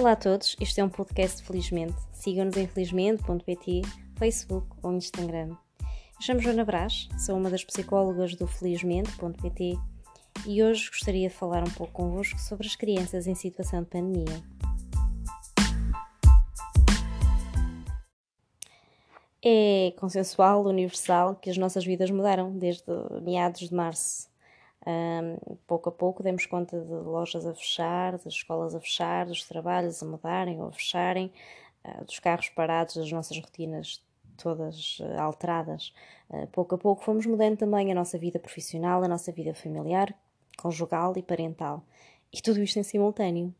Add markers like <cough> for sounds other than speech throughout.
Olá a todos, este é um podcast Felizmente. Sigam-nos em felizmente.pt, Facebook ou Instagram. Eu chamo Joana Brás, sou uma das psicólogas do felizmente.pt e hoje gostaria de falar um pouco convosco sobre as crianças em situação de pandemia. É consensual, universal, que as nossas vidas mudaram desde meados de março um, pouco a pouco demos conta de lojas a fechar, das escolas a fechar, dos trabalhos a mudarem ou a fecharem, uh, dos carros parados, das nossas rotinas todas uh, alteradas. Uh, pouco a pouco fomos mudando também a nossa vida profissional, a nossa vida familiar, conjugal e parental. E tudo isto em simultâneo.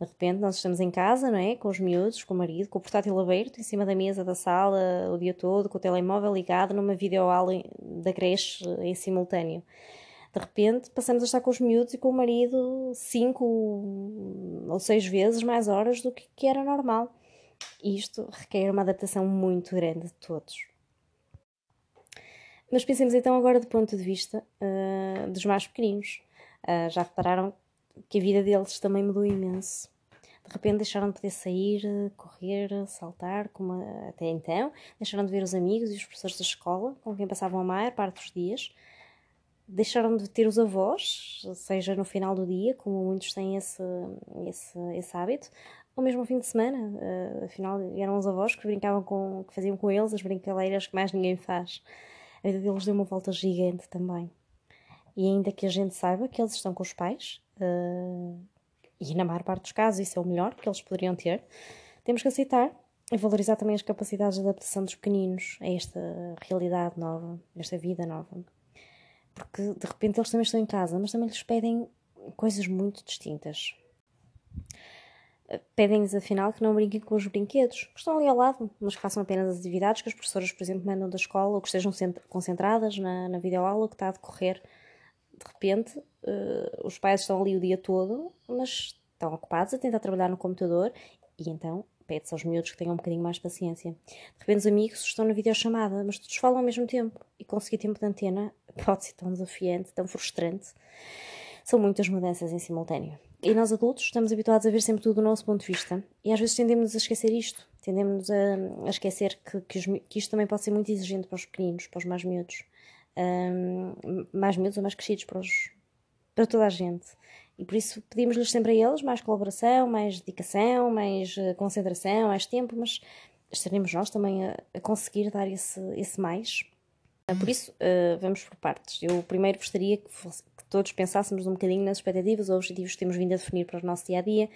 De repente nós estamos em casa, não é? Com os miúdos, com o marido, com o portátil aberto em cima da mesa da sala o dia todo, com o telemóvel ligado numa videoaula da creche em simultâneo. De repente, passamos a estar com os miúdos e com o marido cinco ou seis vezes mais horas do que, era normal. Isto requer uma adaptação muito grande de todos. Mas pensemos então agora do ponto de vista uh, dos mais pequeninos. Uh, já repararam que a vida deles também mudou imenso. De repente deixaram de poder sair, correr, saltar, como até então. Deixaram de ver os amigos e os professores da escola, com quem passavam a maior parte dos dias deixaram de ter os avós, seja no final do dia, como muitos têm esse, esse, esse hábito, ou mesmo ao fim de semana. Uh, afinal, eram os avós que brincavam com, que faziam com eles as brincadeiras que mais ninguém faz. A vida deles deu uma volta gigante também. E ainda que a gente saiba que eles estão com os pais, uh, e na maior parte dos casos isso é o melhor que eles poderiam ter, temos que aceitar e valorizar também as capacidades de adaptação dos pequeninos a esta realidade nova, a esta vida nova porque de repente eles também estão em casa, mas também lhes pedem coisas muito distintas. Pedem-lhes afinal que não brinquem com os brinquedos, que estão ali ao lado, mas que façam apenas as atividades que as professoras, por exemplo, mandam da escola ou que estejam concentradas na, na videoaula que está a decorrer. De repente, uh, os pais estão ali o dia todo, mas estão ocupados a tentar trabalhar no computador e então pede-se aos miúdos que tenham um bocadinho mais paciência. De repente os amigos estão na videochamada, mas todos falam ao mesmo tempo e conseguir tempo de antena <laughs> pode ser tão desafiante, tão frustrante. São muitas mudanças em simultâneo. E nós adultos estamos habituados a ver sempre tudo do nosso ponto de vista e às vezes tendemos a esquecer isto, tendemos a, a esquecer que, que, os, que, isto também pode ser muito exigente para os pequeninos, para os mais miúdos, um, mais miúdos ou mais crescidos, para, os, para toda a gente. E por isso pedimos-lhes sempre a eles mais colaboração, mais dedicação, mais uh, concentração, mais tempo, mas estaremos nós também a, a conseguir dar esse, esse mais. Uh, por isso, uh, vamos por partes. Eu primeiro gostaria que, fosse, que, todos pensássemos um bocadinho nas expectativas ou objetivos que temos vindo a definir para o nosso dia a dia,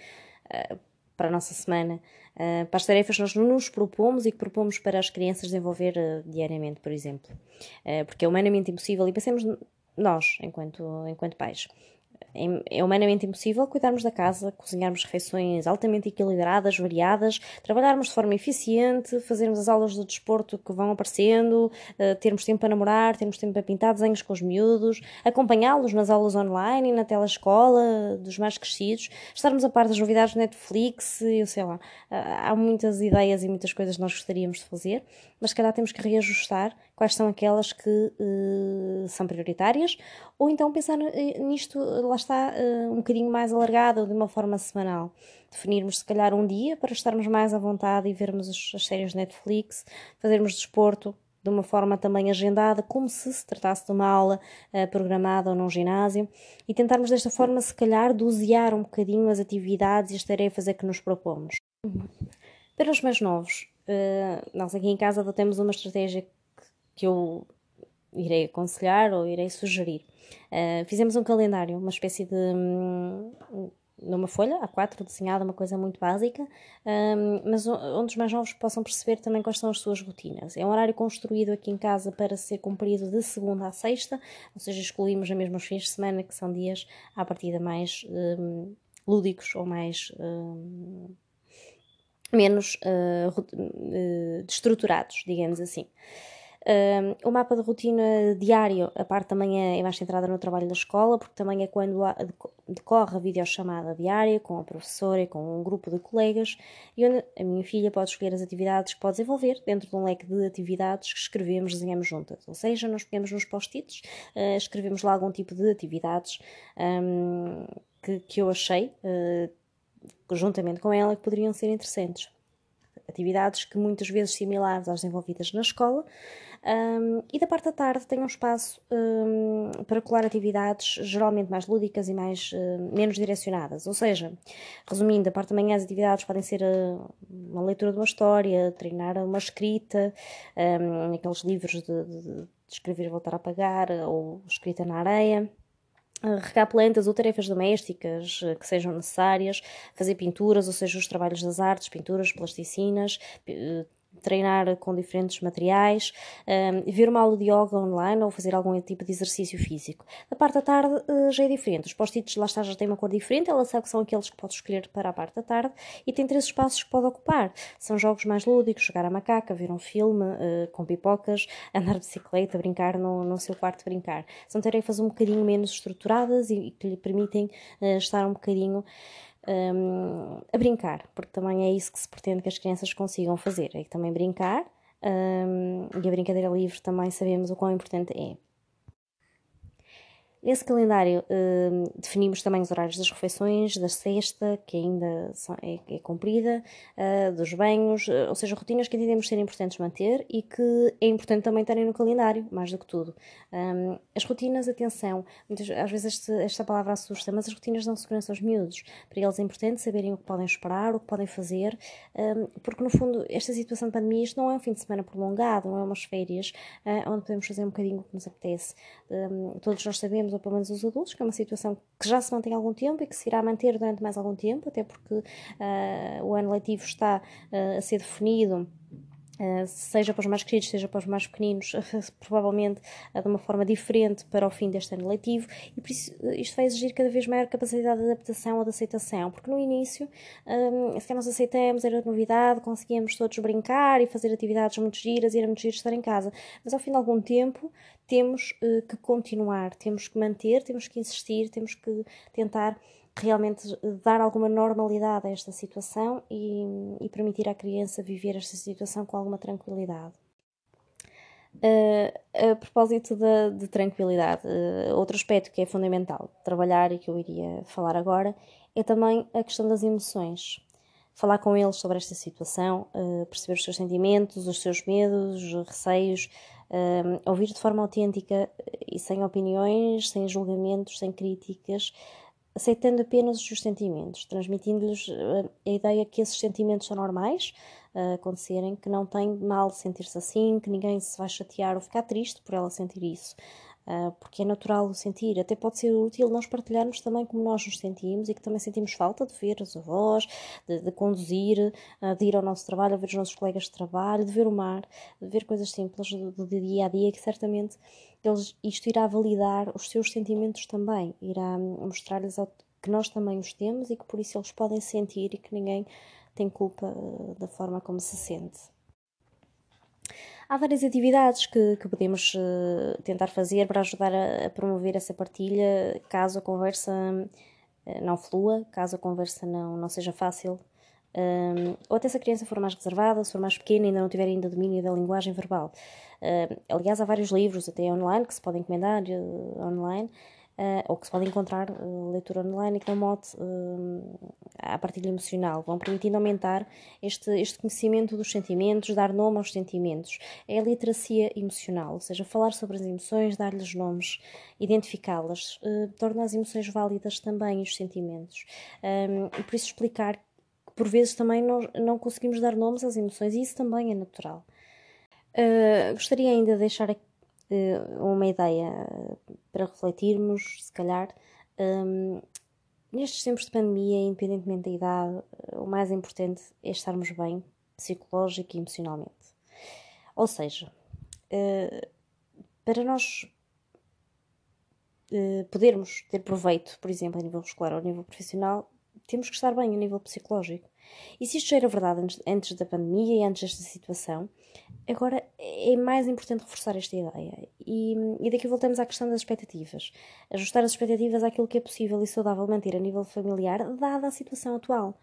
para a nossa semana, para as tarefas que nós nos propomos e que propomos para as crianças desenvolver diariamente, por exemplo. porque é humanamente impossível, e pensemos nós, enquanto, enquanto pais é, é humanamente impossível cuidarmos da casa, cozinharmos refeições altamente equilibradas, variadas, trabalharmos de forma eficiente, fazermos as aulas de desporto que vão aparecendo, uh, termos tempo para namorar, termos tempo para pintar desenhos com os miúdos, acompanhá-los nas aulas online e na telescola dos mais crescidos, estarmos a par das novidades do Netflix, eu sei lá. Uh, há muitas ideias e muitas coisas que nós gostaríamos de fazer, mas se calhar temos que reajustar quais são aquelas que uh, são prioritárias, ou então pensar nisto, lá está, uh, um bocadinho mais alargado, de uma forma semanal. Definirmos, se calhar, um dia para estarmos mais à vontade e vermos as, séries Netflix, fazermos desporto de uma forma também agendada, como se se tratasse de uma aula uh, programada ou num ginásio, e tentarmos desta forma, se calhar, dosear um bocadinho as atividades e as tarefas a que nos propomos. Para os mais novos, uh, nós aqui em casa adotamos uma estratégia que, eu irei aconselhar ou irei sugerir. Uh, fizemos um calendário, uma espécie de. Um, numa folha A4 desenhada, uma coisa muito básica, um, mas onde os mais novos possam perceber também quais são as suas rotinas. É um horário construído aqui em casa para ser cumprido de segunda a sexta, ou seja, excluímos mesmo os fins de semana, que são dias à partida mais um, lúdicos ou mais. Um, menos uh, uh, estruturados, digamos assim. Um, o mapa de rotina diário, a parte também é mais centrada no trabalho da escola, porque também é quando há, decorre a videochamada diária com a professora e com um grupo de colegas, e onde a minha filha pode escolher as atividades que pode desenvolver dentro de um leque de atividades que escrevemos, desenhamos juntas. Ou seja, nós pegamos nos post-its, uh, escrevemos lá algum tipo de atividades um, que, que eu achei. Uh, juntamente com ela, que poderiam ser interessantes. Atividades que muitas vezes similares às desenvolvidas na escola, um, e da parte da tarde tem um espaço um, para colar atividades geralmente mais lúdicas e mais, uh, menos direcionadas. Ou seja, resumindo, a parte da manhã as atividades podem ser uh, uma leitura de uma história, treinar uma escrita, um, aqueles livros de, de, de escrever e voltar a apagar, ou escrita na areia regar plantas ou tarefas domésticas que sejam necessárias, fazer pinturas, ou seja, os trabalhos das artes, pinturas, plasticinas, treinar com diferentes materiais, um, ver uma aula de yoga online ou fazer algum tipo de exercício físico. Da parte da tarde uh, já é diferente. Os post-its lá está já têm uma cor diferente, ela sabe que são aqueles que pode escolher para a parte da tarde e tem três espaços que pode ocupar. São jogos mais lúdicos, jogar a macaca, ver um filme uh, com pipocas, <laughs> andar de bicicleta, brincar no, no seu quarto brincar. São tarefas um bocadinho menos estruturadas e, e que lhe permitem uh, estar um bocadinho um, a brincar, porque também é isso que se pretende que as crianças consigam fazer, é também brincar, um, e a brincadeira livre também sabemos o quão importante é. Nesse calendário uh, definimos também os horários das refeições, da sexta, que ainda é, é cumprida, uh, dos banhos, uh, ou seja, rotinas que entendemos ser importantes manter e que é importante também terem no calendário, mais do que tudo. Um, as rotinas, atenção, muitas, às vezes este, esta palavra assusta, mas as rotinas dão segurança aos miúdos. Para eles é importante saberem o que podem esperar, o que podem fazer, um, porque no fundo esta situação de pandemia, isto não é um fim de semana prolongado, não é umas férias, onde podemos fazer um bocadinho o que nos apetece. Um, todos nós sabemos ou pelo menos os adultos, que é uma situação que já se mantém há algum tempo e que se irá manter durante mais algum tempo, até porque uh, o ano letivo está uh, a ser definido Uh, seja para os mais queridos, seja para os mais pequeninos, <laughs> provavelmente uh, de uma forma diferente para o fim deste ano letivo, e por isso uh, isto vai exigir cada vez maior capacidade de adaptação ou de aceitação, porque no início, um, se nós aceitamos, era novidade, conseguíamos todos brincar e fazer atividades muito giras, e era muito giro estar em casa, mas ao fim de algum tempo temos que continuar, temos que manter, temos que insistir, temos que tentar realmente dar alguma normalidade a esta situação e, e permitir à criança viver esta situação com alguma tranquilidade. Uh, a propósito de, de tranquilidade, uh, outro aspecto que é fundamental trabalhar e que eu iria falar agora é também a questão das emoções. Falar com eles sobre esta situação, uh, perceber os seus sentimentos, os seus medos, os receios, ouvir de forma autêntica e sem opiniões, sem julgamentos, sem críticas, aceitando apenas os seus sentimentos, transmitindo-lhes eh, a ideia que esses sentimentos são normais uh, acontecerem, que não tem mal sentir-se assim, que ninguém se vai chatear ou ficar triste por ela sentir isso. Uh, porque é natural o sentir, até pode ser útil nós partilharmos também como nós nos sentimos e que também sentimos falta de ver os avós, de, de conduzir, uh, de ir ao nosso trabalho, a ver os nossos colegas de trabalho, de ver o mar, de ver coisas simples do, do dia a dia que certamente eles, isto irá validar os seus sentimentos também, irá mostrar-lhes que nós também os temos e que por isso eles podem sentir e que ninguém tem culpa uh, da forma como se sente. Há várias atividades que, que podemos uh, tentar fazer para ajudar a, a, promover essa partilha, caso a conversa uh, não flua, caso a conversa não, não seja fácil. Um, ou até se a criança for mais reservada, se for mais pequena e ainda não tiver ainda domínio da linguagem verbal. Uh, aliás, há vários livros, até online, que se podem encomendar uh, online, uh, ou que se pode encontrar leitura online e que dão mote à partilha emocional. Vão permitindo aumentar este, este conhecimento dos sentimentos, dar nome aos sentimentos. É a literacia emocional, ou seja, falar sobre as emoções, dar-lhes nomes, identificá-las, torna as emoções válidas também os sentimentos. Um, e por isso explicar que por vezes também não, não conseguimos dar nomes às emoções e isso também é natural. Uh, gostaria ainda de deixar aqui, uh, uma ideia para refletirmos, se calhar. Um, nestes tempos de pandemia, independentemente da idade, o mais importante é estarmos bem, psicológico e emocionalmente. Ou seja, uh, para nós podermos ter proveito, por exemplo, a nível escolar ou a nível profissional, temos que estar bem a nível psicológico. E se isto já era verdade antes, antes da pandemia e antes desta situação, agora é mais importante reforçar esta ideia. E, e daqui voltamos à questão das expectativas. Ajustar as expectativas àquilo que é possível e saudável manter a nível familiar, dada a situação atual.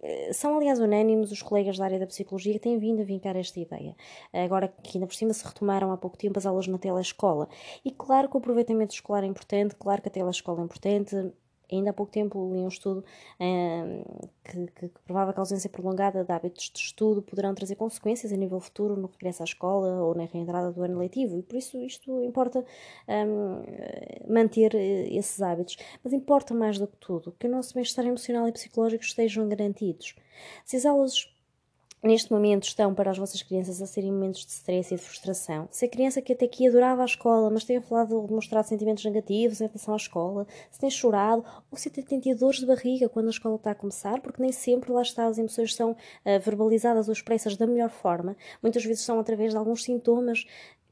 Eh, são, aliás, unânimes os colegas da área da psicologia que têm vindo a vincar esta ideia. Agora que ainda por cima se retomaram há pouco tempo as aulas na telescola. E claro que o aproveitamento escolar é importante, claro que a telescola é importante, Ainda há pouco tempo li um estudo uh, que, que, que provava que a ausência prolongada de hábitos de estudo poderão trazer consequências a nível futuro no regresso à escola ou na reentrada do ano letivo, e por isso isto importa um, manter eh, esses hábitos. Mas importa mais do que tudo que o nosso bem-estar emocional e psicológico estejam garantidos. Se as aulas neste momento estão para as vossas crianças a serem momentos de stress e de frustração. Se a criança que até aqui adorava a escola, mas tem falado demonstrado sentimentos negativos em relação à escola, se tem chorado ou se tem tido dores de barriga quando a escola está a começar, porque nem sempre lá está as emoções são uh, verbalizadas ou expressas da melhor forma. Muitas vezes são através de alguns sintomas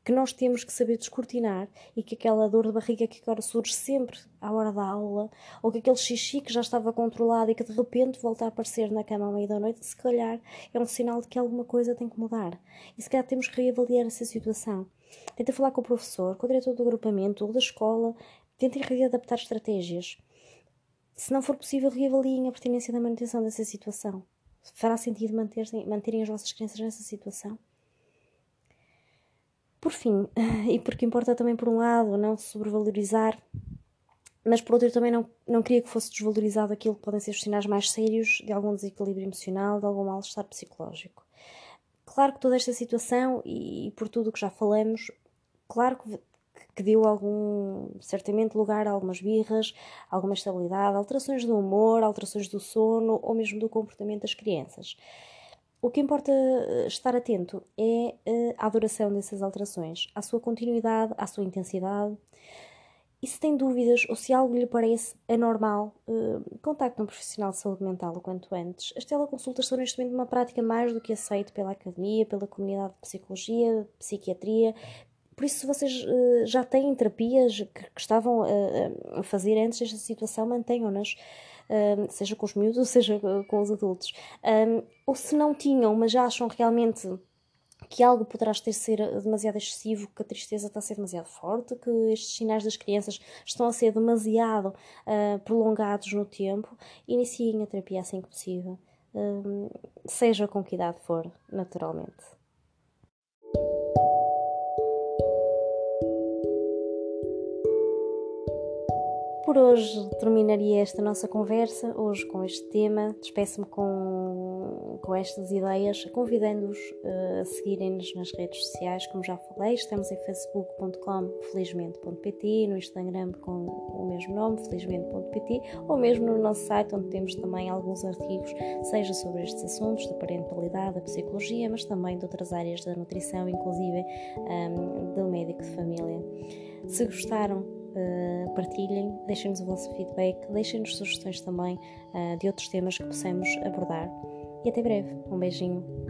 que nós temos que saber descortinar e que aquela dor de barriga que agora surge sempre à hora da aula, ou que aquele xixi que já estava controlado e que de repente volta a aparecer na cama à meia da noite, se calhar é um sinal de que alguma coisa tem que mudar. E se calhar temos que reavaliar essa situação. Tenta falar com o professor, com o diretor do agrupamento ou da escola, tentem readaptar estratégias. Se não for possível, reavaliem a pertinência da manutenção dessa situação. Fará sentido manterem as vossas crianças nessa situação? Por fim, <laughs> e porque importa também por um lado não sobrevalorizar, mas por outro também não, não queria que fosse desvalorizado aquilo que podem ser os sinais mais sérios de algum desequilíbrio emocional, de algum mal-estar psicológico. Claro que toda esta situação, e, e por tudo o que já falamos, claro que, que deu algum, certamente, lugar a algumas birras, alguma estabilidade, alterações do humor, alterações do sono ou mesmo do comportamento das crianças. O que importa eh, estar atento é eh, a duração dessas alterações, à sua continuidade, à sua intensidade. E se tem dúvidas ou se algo lhe parece anormal, eh, contacte um profissional de saúde mental o quanto antes. As teleconsultas são neste momento uma prática mais do que aceita pela academia, pela comunidade de psicologia, psiquiatria. Por isso, se vocês já têm terapias que, que estavam a fazer antes desta situação, mantenham-nas seja com os miúdos, <laughs> seja com os adultos. Um, ou se não tinham, mas já acham realmente que algo poderá ter ser demasiado excessivo, que a tristeza está a ser demasiado forte, que estes sinais das crianças estão a ser demasiado uh, prolongados no tempo, iniciem a terapia assim que possível, um, seja com que idade for, naturalmente. Por hoje terminaria esta nossa conversa, hoje com este tema. Despeço-me com, com estas ideias, convidando-os uh, a seguirem-nos nas redes sociais, como já falei. Estamos em facebook.com felizmente.pt, no Instagram com o mesmo nome, felizmente.pt, ou mesmo no nosso site, onde temos também alguns artigos, seja sobre estes assuntos, da parentalidade, da psicologia, mas também de outras áreas da nutrição, inclusive um, ehm, do médico de família. Se gostaram, uh, partilhem, deixem-nos o vosso feedback, deixem-nos sugestões também uh, de outros temas que possamos abordar. E até breve. Um beijinho.